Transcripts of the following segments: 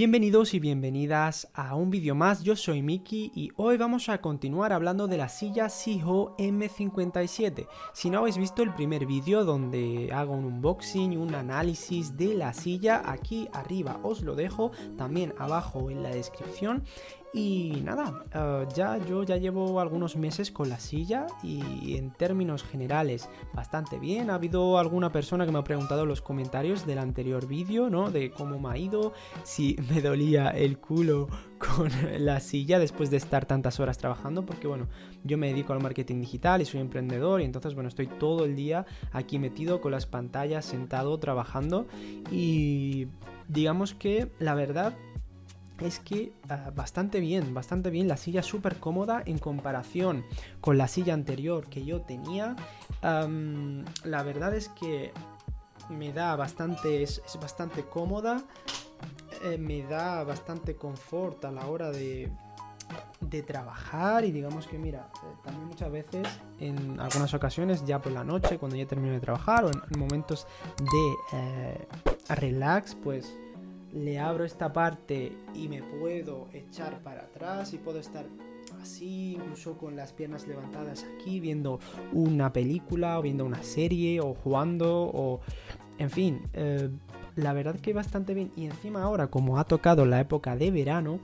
Bienvenidos y bienvenidas a un vídeo más, yo soy Miki y hoy vamos a continuar hablando de la silla Siho M57. Si no habéis visto el primer vídeo donde hago un unboxing, un análisis de la silla, aquí arriba os lo dejo, también abajo en la descripción. Y nada, eh, ya yo ya llevo algunos meses con la silla y en términos generales bastante bien. Ha habido alguna persona que me ha preguntado en los comentarios del anterior vídeo, ¿no? De cómo me ha ido, si me dolía el culo con la silla después de estar tantas horas trabajando, porque bueno, yo me dedico al marketing digital y soy emprendedor y entonces bueno, estoy todo el día aquí metido con las pantallas, sentado, trabajando y digamos que la verdad es que ah, bastante bien, bastante bien. La silla súper cómoda en comparación con la silla anterior que yo tenía. la verdad es que me da bastante, es, bastante cómoda. Eh, me da bastante confort a la hora de, de trabajar y digamos que mira, eh, también muchas veces en algunas ocasiones ya por la noche cuando ya termino de trabajar o en, momentos de eh, relax pues le abro esta parte y me puedo echar para atrás y puedo estar así, incluso con las piernas levantadas aquí, viendo una película o viendo una serie o jugando o... En fin, eh, la verdad que bastante bien. Y encima ahora, como ha tocado la época de verano,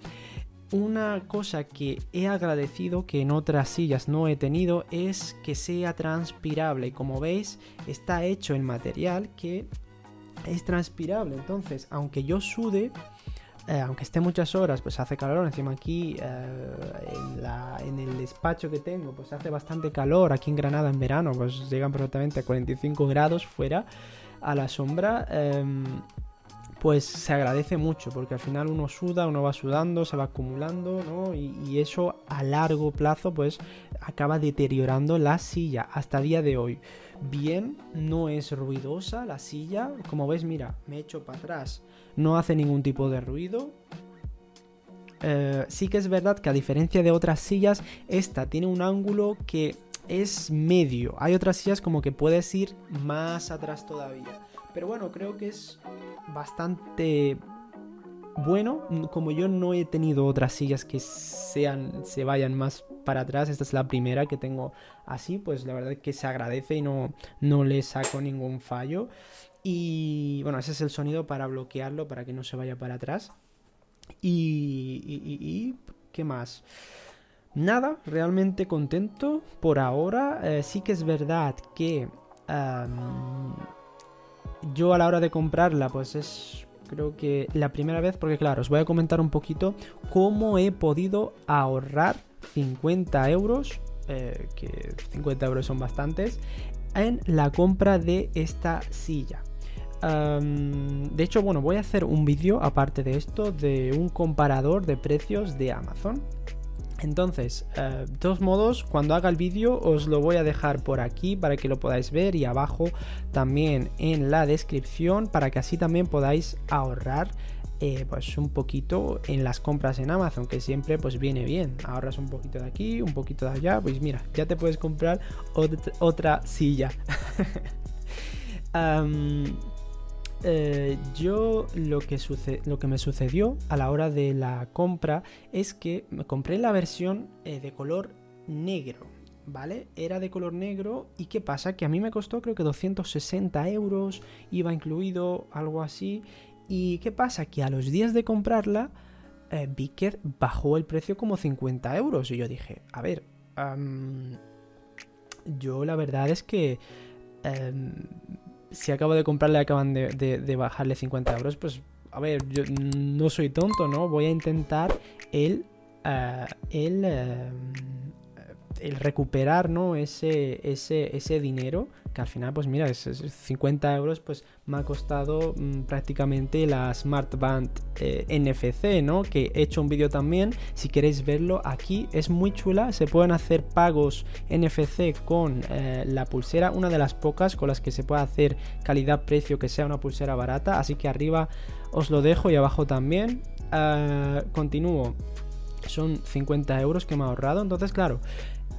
una cosa que he agradecido que en otras sillas no he tenido es que sea transpirable. Como veis, está hecho en material que es transpirable. Entonces, aunque yo sude, eh, aunque esté muchas horas, pues hace calor. Encima aquí, eh, en, el despacho que tengo, pues hace bastante calor. Aquí en Granada en verano, pues llegan perfectamente a 45 grados fuera a la sombra. Em, pues se agradece mucho porque al final uno suda, uno va sudando, se va acumulando, ¿no? Y, eso a largo plazo pues acaba deteriorando la silla hasta día de hoy bien, no es ruidosa la silla. Como ves, mira, me echo para atrás. No hace ningún tipo de ruido. Eh, sí que es verdad que a diferencia de otras sillas, esta tiene un ángulo que es medio. Hay otras sillas como que puedes ir más atrás todavía. Pero bueno, creo que es bastante bueno. Como yo no he tenido otras sillas que sean, se vayan más para atrás. Esta es la primera que tengo así, pues la verdad es que se agradece y no, no le saco ningún fallo. Y bueno, ese es el sonido para bloquearlo, para que no se vaya para atrás. Y, ¿qué más? Nada, realmente contento por ahora. Eh, sí que es verdad que yo a la hora de comprarla, pues es creo que la primera vez, porque claro, os voy a comentar un poquito cómo he podido ahorrar 50 euros, eh, que 50 euros son bastantes, en la compra de esta silla. de hecho, bueno, voy a hacer un vídeo aparte de esto de un comparador de precios de Amazon. Entonces, eh, de todos modos, cuando haga el vídeo os lo voy a dejar por aquí para que lo podáis ver y abajo también en la descripción para que así también podáis ahorrar eh, pues un poquito en las compras en Amazon, que siempre pues viene bien. Ahorras un poquito de aquí, un poquito de allá, pues mira, ya te puedes comprar otra, silla. Eh, yo lo que, lo que me sucedió a la hora de la compra es que me compré la versión eh, de color negro. ¿Vale? Era de color negro y qué pasa? Que a mí me costó creo que 260 euros, iba incluido algo así ¿Y qué pasa? Que a los días de comprarla, eh, bajó el precio como 50 euros. Y yo dije, a ver, yo la verdad es que em, si acabo de comprarle acaban de, bajarle 50 euros, pues a ver, yo no soy tonto, ¿no? Voy a intentar el, uh, el, em, el recuperar, ¿no? Ese, ese, ese dinero que al final, pues mira, es, 50 euros, pues me ha costado mm, prácticamente la Smart Band eh, NFC, ¿no? Que he hecho un vídeo también, si queréis verlo aquí, es muy chula, se pueden hacer pagos NFC con eh, la pulsera, una de las pocas con las que se puede hacer calidad-precio que sea una pulsera barata, así que arriba os lo dejo y abajo también. Ah, continúo son 50 euros que me ha ahorrado. Entonces, claro,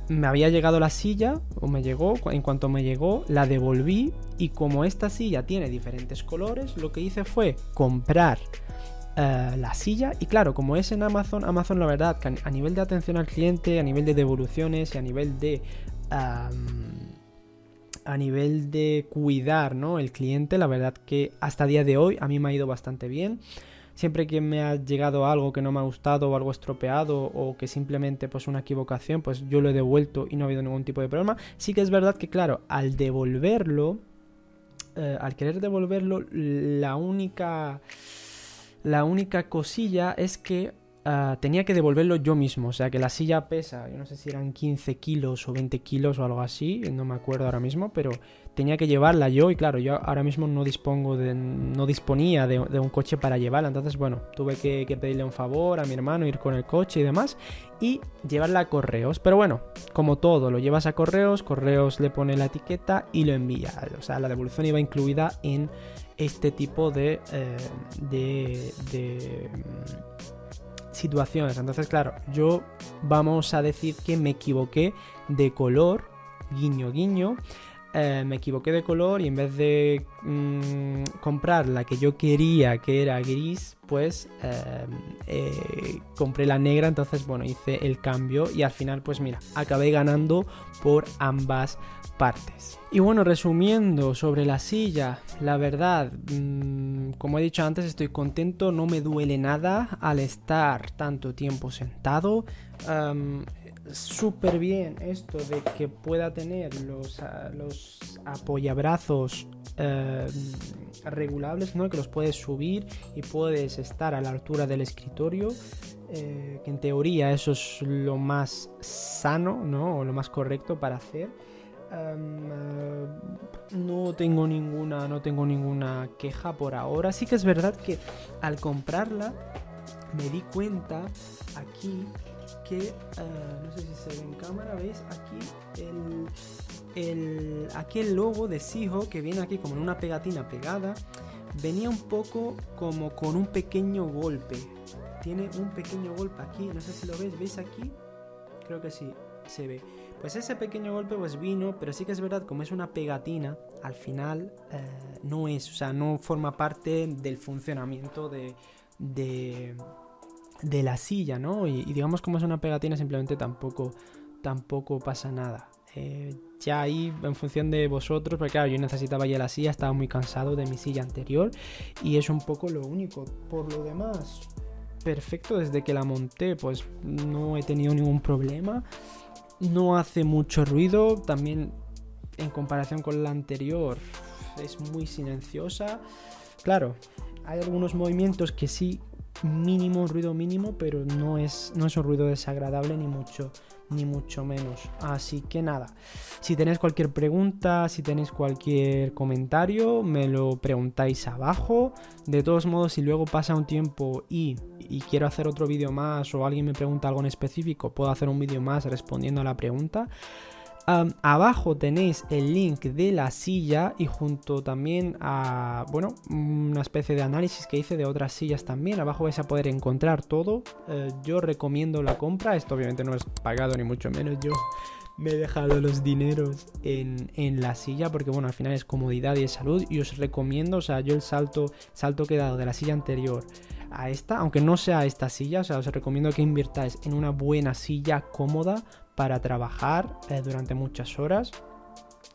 me había llegado la silla, o me llegó, en cuanto me llegó, la devolví y como esta silla tiene diferentes colores, lo que hice fue comprar eh, la silla. Y claro, como es en Amazon, Amazon la verdad, a nivel de atención al cliente, a nivel de devoluciones y a nivel de... a nivel de cuidar, ¿no? El cliente, la verdad que hasta día de hoy a mí me ha ido bastante bien. Siempre que me ha llegado algo que no me ha gustado o algo estropeado o que simplemente pues una equivocación, pues yo lo he devuelto y no ha habido ningún tipo de problema. Sí que es verdad que claro, al devolverlo, eh, al querer devolverlo, la única la única cosilla es que ah, tenía que devolverlo yo mismo. O sea, que la silla pesa, yo no sé si eran 15 kilos o 20 kilos o algo así, no me acuerdo ahora mismo, pero tenía que llevarla yo y claro, yo ahora mismo no dispongo de, no disponía de, un coche para llevarla. Entonces, bueno, tuve que, pedirle un favor a mi hermano, ir con el coche y demás y llevarla a correos. Pero bueno, como todo, lo llevas a correos, correos le pone la etiqueta y lo envía. O sea, la devolución iba incluida en este tipo de, eh, de, mm, situaciones. Entonces, claro, yo vamos a decir que me equivoqué de color, guiño, guiño. Eh, me equivoqué de color y en vez de mm, comprar la que yo quería, que era gris, pues eh, compré la negra. Entonces, bueno, hice el cambio y al final, pues mira, acabé ganando por ambas partes. Y bueno, resumiendo sobre la silla, la verdad, mm, como he dicho antes, estoy contento, no me duele nada al estar tanto tiempo sentado. Súper bien esto de que pueda tener los, ah, los apoyabrazos em, regulables, ¿no? que los puedes subir y puedes estar a la altura del escritorio. Eh, que en teoría eso es lo más sano, ¿no? O lo más correcto para hacer. Eh, no tengo ninguna, no tengo ninguna queja por ahora. Sí que es verdad que al comprarla me di cuenta aquí que eh, no sé si se ve en cámara, veis aquí el, el logo de Sijo que viene aquí como en una pegatina pegada venía un poco como con un pequeño golpe. Tiene un pequeño golpe aquí, no sé si lo veis, ¿veis aquí? Creo que sí, se ve. Pues ese pequeño golpe pues vino, pero sí que es verdad, como es una pegatina, al final eh, no es, o sea, no forma parte del funcionamiento de, de la silla, ¿no? Y, digamos como es una pegatina simplemente tampoco, tampoco pasa nada. Eh, ya ahí en función de vosotros, porque claro, yo necesitaba ya la silla, estaba muy cansado de mi silla anterior y es un poco lo único. Por lo demás, perfecto, desde que la monté pues no he tenido ningún problema no hace mucho ruido, también en comparación con la anterior es muy silenciosa. Claro, hay algunos movimientos que sí, mínimo, ruido mínimo, pero no es, no es un ruido desagradable ni mucho, ni mucho menos. Así que nada, si tenéis cualquier pregunta, si tenéis cualquier comentario, me lo preguntáis abajo. De todos modos, si luego pasa un tiempo y, quiero hacer otro vídeo más o alguien me pregunta algo en específico, puedo hacer un vídeo más respondiendo a la pregunta abajo tenéis el link de la silla y junto también a, bueno, una especie de análisis que hice de otras sillas también. Abajo vais a poder encontrar todo. Eh, yo recomiendo la compra. Esto obviamente no es pagado ni mucho menos. Yo me he dejado los dineros en, la silla porque bueno, al final es comodidad y es salud y os recomiendo, o sea, yo el salto, salto que he dado de la silla anterior a esta, aunque no sea esta silla, o sea, os recomiendo que invirtáis en una buena silla cómoda para trabajar eh, durante muchas horas.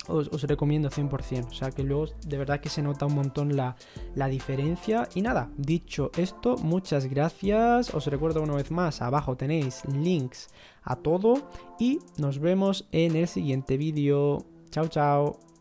Os, recomiendo 100%. O sea que luego de verdad que se nota un montón la, la, diferencia. Y nada, dicho esto, muchas gracias. Os recuerdo una vez más, abajo tenéis links a todo. Y nos vemos en el siguiente vídeo. Chao, chao.